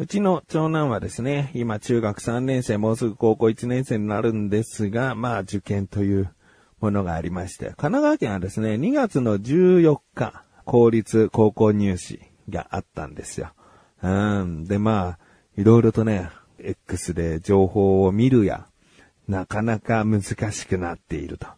うちの長男はですね、今中学3年生、もうすぐ高校1年生になるんですが、まあ受験というものがありまして、神奈川県はですね、2月の14日、公立高校入試があったんですよ。うん。で、まあ、いろいろとね、X で情報を見るや、なかなか難しくなっていると。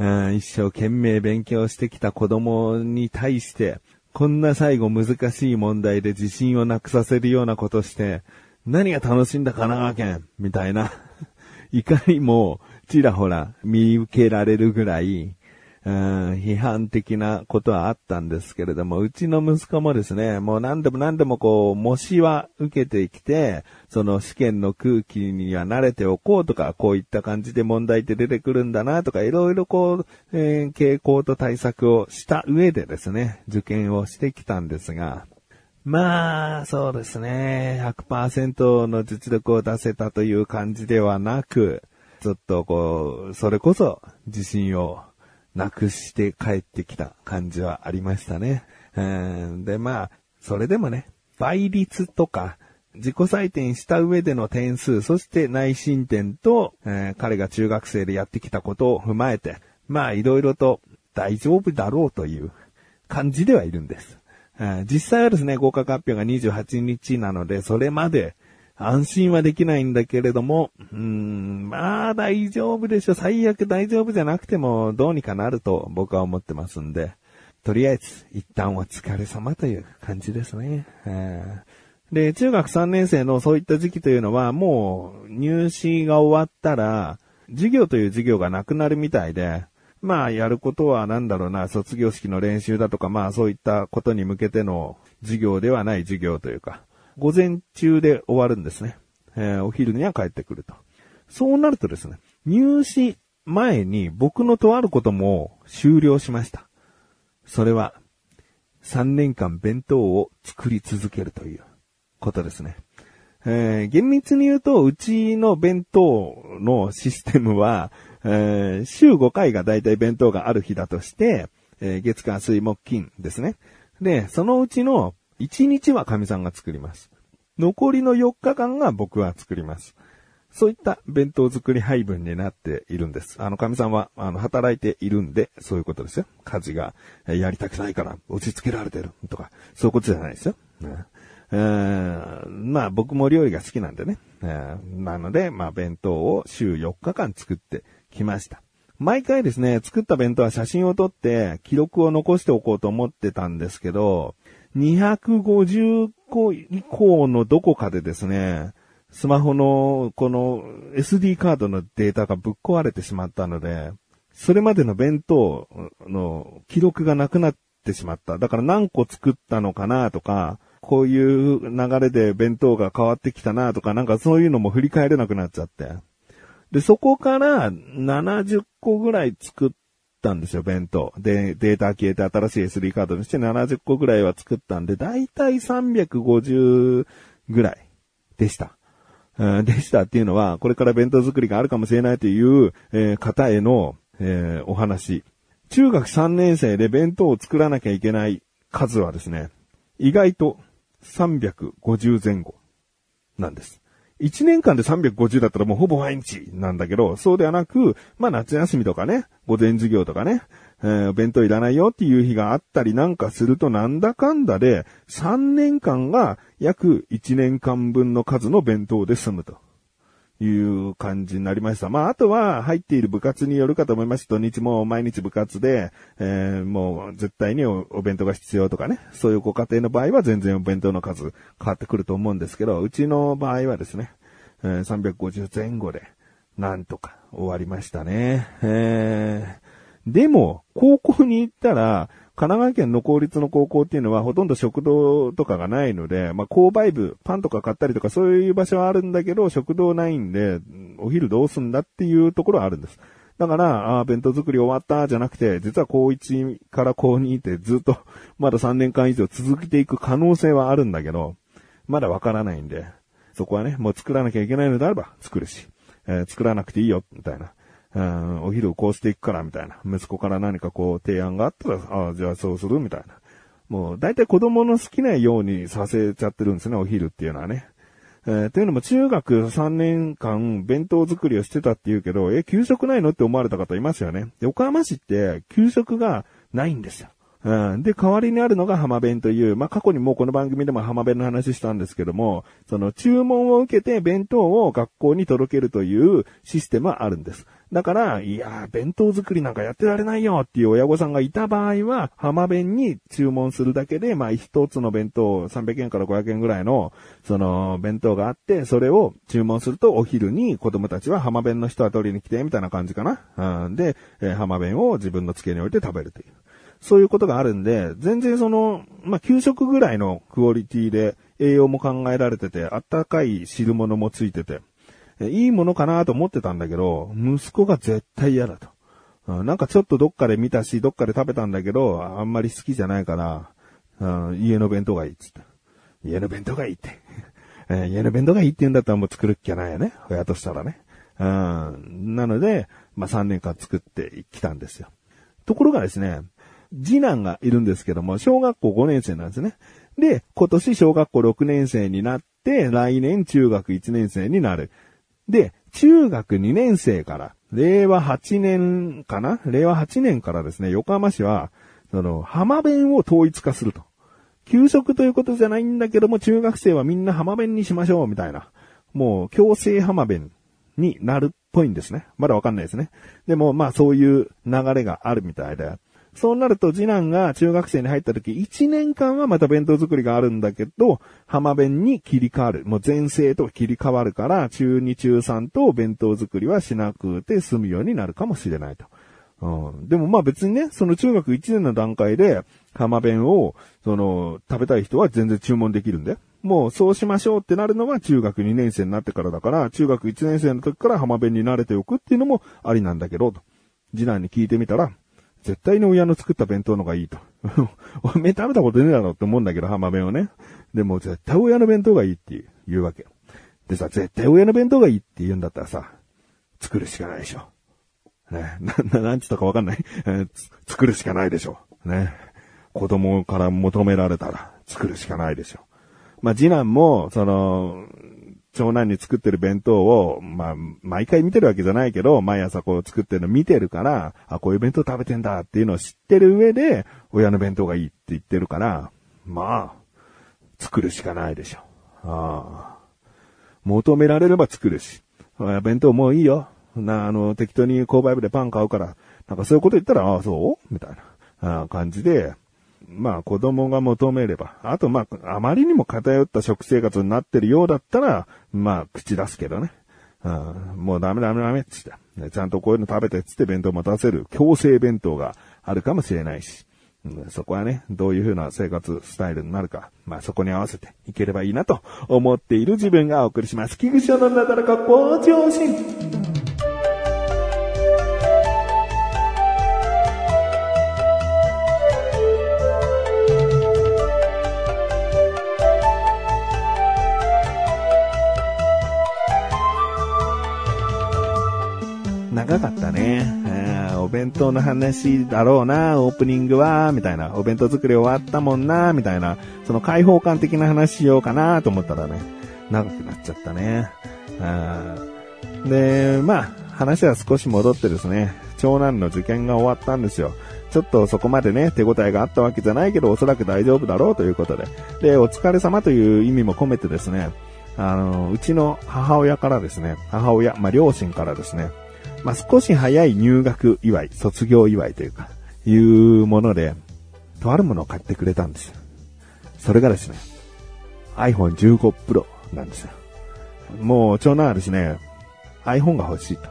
うん、一生懸命勉強してきた子供に対して、こんな最後難しい問題で自信をなくさせるようなことして、何が楽しんだ神奈川県みたいな。いかにもちらほら見受けられるぐらい、うん、批判的なことはあったんですけれども、うちの息子もですね、もう何でも何でもこう、模試は受けてきて、その試験の空気には慣れておこうとか、こういった感じで問題って出てくるんだなとか、いろいろこう、えー、傾向と対策をした上でですね、受験をしてきたんですが、まあ、そうですね、100%の実力を出せたという感じではなく、ちょっとこう、それこそ自信をなくして帰ってきた感じはありましたね。で、まあ、それでもね、倍率とか、自己採点した上での点数、そして内申点と、えー、彼が中学生でやってきたことを踏まえて、まあいろいろと大丈夫だろうという感じではいるんです。実際はですね、合格発表が28日なので、それまで安心はできないんだけれども、うーん、まあ大丈夫でしょ。最悪大丈夫じゃなくてもどうにかなると僕は思ってますんで、とりあえず一旦お疲れ様という感じですね。で、中学3年生のそういった時期というのはもう入試が終わったら、授業という授業がなくなるみたいで、まあやることはなんだろうな、卒業式の練習だとか、まあそういったことに向けての授業ではない授業というか、午前中で終わるんですね。えー、お昼には帰ってくると。そうなるとですね、入試前に僕のとあることも終了しました。それは、3年間弁当を作り続けるということですね。えー、厳密に言うと、うちの弁当のシステムは、えー、週5回がだいたい弁当がある日だとして、えー、月火水木金ですね。で、そのうちの1日は神さんが作ります。残りの4日間が僕は作ります。そういった弁当作り配分になっているんです。あの、神さんは、あの、働いているんで、そういうことですよ。家事が、やりたくないから、押し付けられてる、とか、そういうことじゃないですよ。ねえー、まあ僕も料理が好きなんでね。えー、なので、まあ弁当を週4日間作ってきました。毎回ですね、作った弁当は写真を撮って記録を残しておこうと思ってたんですけど、250個以降のどこかでですね、スマホのこの SD カードのデータがぶっ壊れてしまったので、それまでの弁当の記録がなくなってしまった。だから何個作ったのかなとか、こういう流れで弁当が変わってきたなとか、なんかそういうのも振り返れなくなっちゃって。で、そこから70個ぐらい作っったんですよ、弁当。で、データ消えて新しい SD カードにして70個ぐらいは作ったんで、だいたい350ぐらいでした。でしたっていうのは、これから弁当作りがあるかもしれないという、えー、方への、えー、お話。中学3年生で弁当を作らなきゃいけない数はですね、意外と350前後なんです。1年間で350だったらもうほぼ毎日なんだけど、そうではなく、まあ夏休みとかね、午前授業とかね、えー、弁当いらないよっていう日があったりなんかするとなんだかんだで3年間が約1年間分の数の弁当で済むと。いう感じになりました。まあ、あとは入っている部活によるかと思います。土日も毎日部活で、えー、もう絶対にお弁当が必要とかね。そういうご家庭の場合は全然お弁当の数変わってくると思うんですけど、うちの場合はですね、えー、350前後で、なんとか終わりましたね。えー、でも、高校に行ったら、神奈川県の公立の高校っていうのはほとんど食堂とかがないので、まあ、購買部、パンとか買ったりとかそういう場所はあるんだけど、食堂ないんで、お昼どうすんだっていうところはあるんです。だから、ああ、弁当作り終わったじゃなくて、実は高1から高2ってずっとまだ3年間以上続けていく可能性はあるんだけど、まだわからないんで、そこはね、もう作らなきゃいけないのであれば作るし、えー、作らなくていいよ、みたいな。うん、お昼をこうしていくから、みたいな。息子から何かこう提案があったら、ああ、じゃあそうするみたいな。もう、大体子供の好きなようにさせちゃってるんですね、お昼っていうのはね。えー、というのも中学3年間弁当作りをしてたって言うけど、え、給食ないのって思われた方いますよね。横浜市って給食がないんですよ。うん。で、代わりにあるのが浜弁という、まあ、過去にもうこの番組でも浜弁の話したんですけども、その注文を受けて弁当を学校に届けるというシステムはあるんです。だから、いや弁当作りなんかやってられないよっていう親御さんがいた場合は、浜弁に注文するだけで、まあ、一つの弁当、300円から500円ぐらいの、その、弁当があって、それを注文するとお昼に子供たちは浜弁の人は取りに来て、みたいな感じかな。うん。で、えー、浜弁を自分の机に置いて食べるという。そういうことがあるんで、全然その、まあ、給食ぐらいのクオリティで栄養も考えられてて、あったかい汁物もついてて、いいものかなと思ってたんだけど、息子が絶対嫌だと。なんかちょっとどっかで見たし、どっかで食べたんだけど、あんまり好きじゃないから、家の弁当がいいっつって。家の弁当がいいって。家の弁当がいいって言うんだったらもう作るっきゃないよね。親としたらね。なので、まあ、3年間作ってきたんですよ。ところがですね、次男がいるんですけども、小学校5年生なんですね。で、今年小学校6年生になって、来年中学1年生になる。で、中学2年生から、令和8年かな？令和8年からですね、横浜市は、その、浜弁を統一化すると。給食ということじゃないんだけども、中学生はみんな浜弁にしましょう、みたいな。もう、強制浜弁になるっぽいんですね。まだわかんないですね。でも、まあそういう流れがあるみたいで。そうなると次男が中学生に入った時、1年間はまた弁当作りがあるんだけど、浜弁に切り替わる。もう前世と切り替わるから、中2中3と弁当作りはしなくて済むようになるかもしれないと。うん、でもまあ別にね、その中学1年の段階で、浜弁を、その、食べたい人は全然注文できるんで。もうそうしましょうってなるのは中学2年生になってからだから、中学1年生の時から浜弁に慣れておくっていうのもありなんだけど、と。次男に聞いてみたら、絶対に親の作った弁当のがいいと。おめえ食べたことねえだろって思うんだけど、浜弁をね。でも絶対親の弁当がいいって言うわけ。でさ、絶対親の弁当がいいって言うんだったらさ、作るしかないでしょ。ね、な、な、なんつったかわかんない、作るしかないでしょ。ね。子供から求められたら作るしかないでしょ。まあ、次男も、その、長男に作ってる弁当を、まあ、毎回見てるわけじゃないけど、毎朝こう作ってるの見てるから、あ、こういう弁当食べてんだっていうのを知ってる上で、親の弁当がいいって言ってるから、まあ、作るしかないでしょ。ああ。求められれば作るし。弁当もういいよ。な、あの、適当に購買部でパン買うから、なんかそういうこと言ったら、ああ、そう？みたいな、あ感じで、まあ子供が求めれば。あとまあ、あまりにも偏った食生活になってるようだったら、まあ口出すけどね。うん、もうダメダメダメっつって、ね。ちゃんとこういうの食べてっつって弁当も出せる強制弁当があるかもしれないし。うん、そこはね、どういう風な生活スタイルになるか、まあそこに合わせていければいいなと思っている自分がお送りします。菊池のなだらか向上心。弁当の話だろうな、オープニングは、みたいな。お弁当作り終わったもんな、みたいな。その開放感的な話しようかなと思ったらね、長くなっちゃったね。で、まあ、話は少し戻ってですね、長男の受験が終わったんですよ。ちょっとそこまでね、手応えがあったわけじゃないけど、おそらく大丈夫だろうということで。で、お疲れ様という意味も込めてですね、あの、うちの母親からですね、母親、まあ、両親からですね、まあ、少し早い入学祝い、卒業祝いというか、いうもので、とあるものを買ってくれたんですよ。それがですね、iPhone 15 Pro なんですよ。もう、長男はですね、iPhone が欲しいと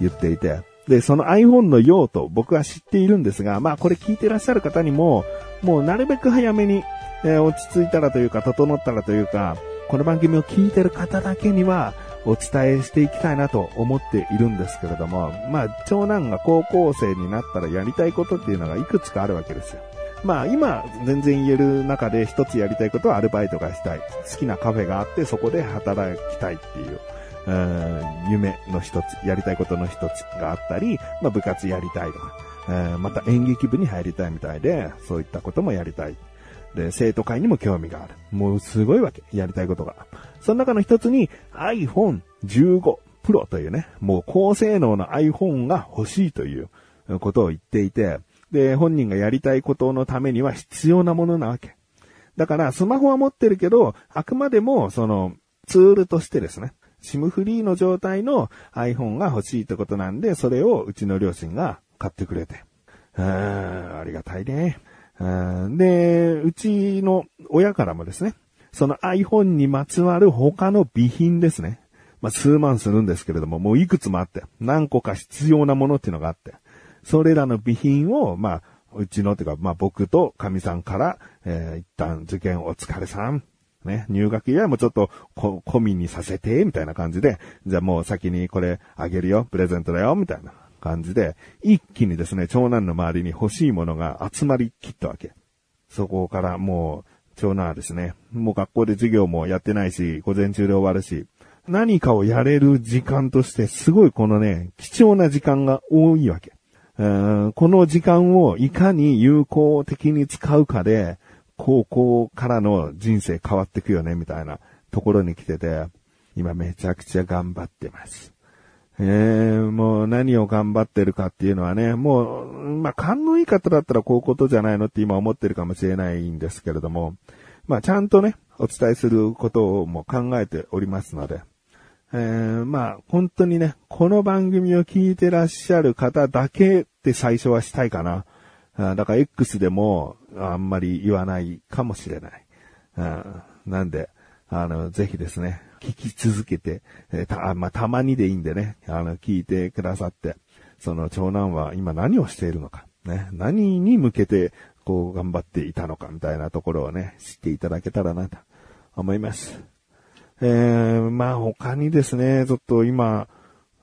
言っていて、で、その iPhone の用途、僕は知っているんですが、まあこれ聞いてらっしゃる方にも、もうなるべく早めに、えー、落ち着いたらというか、整ったらというか、この番組を聞いてる方だけには、お伝えしていきたいなと思っているんですけれども、まあ、長男が高校生になったらやりたいことっていうのがいくつかあるわけですよ。まあ今全然言える中で一つやりたいことはアルバイトがしたい。好きなカフェがあってそこで働きたいっていう、う夢の一つ、やりたいことの一つがあったり、まあ部活やりたいとかえ、また演劇部に入りたいみたいで、そういったこともやりたい。で、生徒会にも興味がある。もうすごいわけ。やりたいことが。その中の一つに iPhone 15 Pro というね、もう高性能の iPhone が欲しいということを言っていて、で、本人がやりたいことのためには必要なものなわけ。だから、スマホは持ってるけど、あくまでも、その、ツールとしてですね、シムフリーの状態の iPhone が欲しいってことなんで、それをうちの両親が買ってくれて。あありがたいね。で、うちの親からもですね、その iPhone にまつわる他の備品ですね。まあ、数万するんですけれども、もういくつもあって、何個か必要なものっていうのがあって、それらの備品を、まあ、うちの、っていうか、まあ僕と神さんから、えー、一旦受験お疲れさん。ね、入学以来もちょっとこ、込みにさせて、みたいな感じで、じゃあもう先にこれあげるよ、プレゼントだよ、みたいな感じで、一気にですね、長男の周りに欲しいものが集まりきったわけ。そこからもう、長男はですね、もう学校で授業もやってないし、午前中で終わるし、何かをやれる時間として、すごいこのね、貴重な時間が多いわけ。この時間をいかに有効的に使うかで、高校からの人生変わってくよね、みたいなところに来てて、今めちゃくちゃ頑張ってます。えー、もう何を頑張ってるかっていうのはね、もう、まあ、勘のいい方だったらこういうことじゃないのって今思ってるかもしれないんですけれども、まあ、ちゃんとね、お伝えすることをも考えておりますので、えー、まあ、本当にね、この番組を聞いてらっしゃる方だけで最初はしたいかな。あだから X でもあんまり言わないかもしれない。なんで、あの、ぜひですね、聞き続けて、えた、まあ、たまにでいいんでね、あの、聞いてくださって、その長男は今何をしているのか、ね、何に向けて、こう、頑張っていたのか、みたいなところをね、知っていただけたらなと。思います。えー、まあ他にですね、ちょっと今、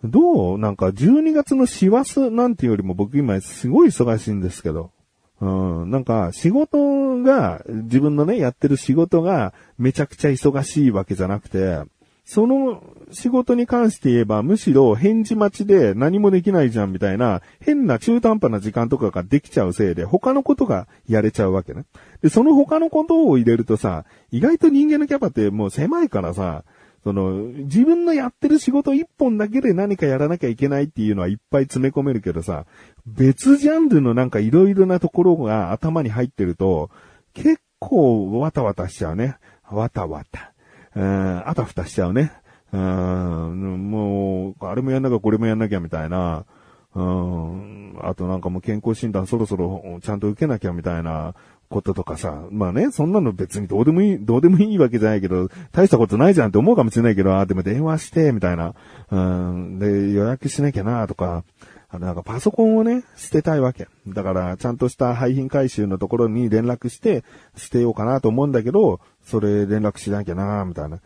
どうなんか12月の師走なんていうよりも僕今すごい忙しいんですけど。うん、なんか仕事が、自分のね、やってる仕事がめちゃくちゃ忙しいわけじゃなくて、その仕事に関して言えば、むしろ返事待ちで何もできないじゃんみたいな、変な中途半端な時間とかができちゃうせいで、他のことがやれちゃうわけね。で、その他のことを入れるとさ、意外と人間のキャパってもう狭いからさ、その、自分のやってる仕事一本だけで何かやらなきゃいけないっていうのはいっぱい詰め込めるけどさ、別ジャンルのなんか色々なところが頭に入ってると、結構わたわたしちゃうね。わたわた。うん、あたふたしちゃうね。うん、もう、あれもやんなきゃこれもやんなきゃみたいな。うん、あとなんかもう健康診断そろそろちゃんと受けなきゃみたいなこととかさ、まあね、そんなの別にどうでもいい、どうでもいいわけじゃないけど、大したことないじゃんって思うかもしれないけど、あ、でも電話して、みたいな。うん、で、予約しなきゃな、とか、あの、なんかパソコンをね、捨てたいわけ。だから、ちゃんとした廃品回収のところに連絡して、捨てようかなと思うんだけど、それ連絡しなきゃな、みたいな。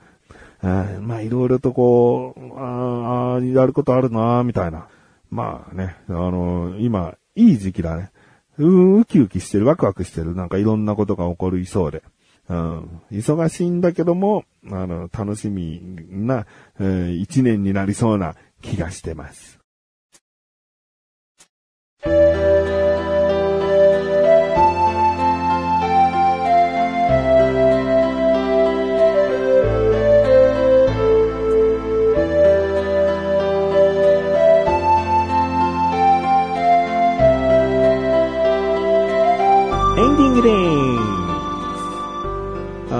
あまあ、いろいろとこう、ああ、やることあるな、みたいな。まあね、あの、今、いい時期だね。うんウキウキしてる、ワクワクしてる、なんかいろんなことが起こりそうで。うん、忙しいんだけども、あの、楽しみな、えー、一年になりそうな気がしてます。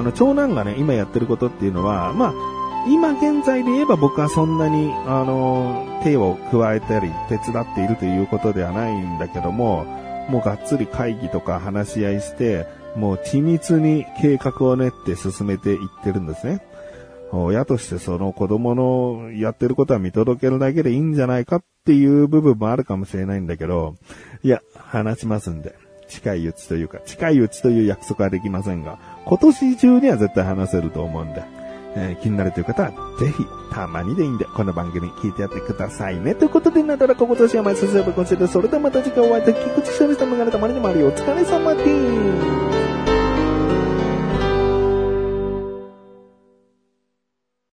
の、長男がね、今やってることっていうのは、まあ、今現在で言えば僕はそんなに、あの、手を加えたり手伝っているということではないんだけども、もうがっつり会議とか話し合いして、もう緻密に計画を練って進めていってるんですね。親としてその子供のやってることは見届けるだけでいいんじゃないかっていう部分もあるかもしれないんだけど、いや、話しますんで。近いうちというか、近いうちという約束はできませんが、今年中には絶対話せると思うんで、えー、気になるという方は、ぜひ、たまにでいいんで、この番組聞いてやってくださいね。ということで、なだらこ今年は毎年は今週で、それではまた次回お会いでき、菊池勝利さんのがたまにでもある。お疲れ様です。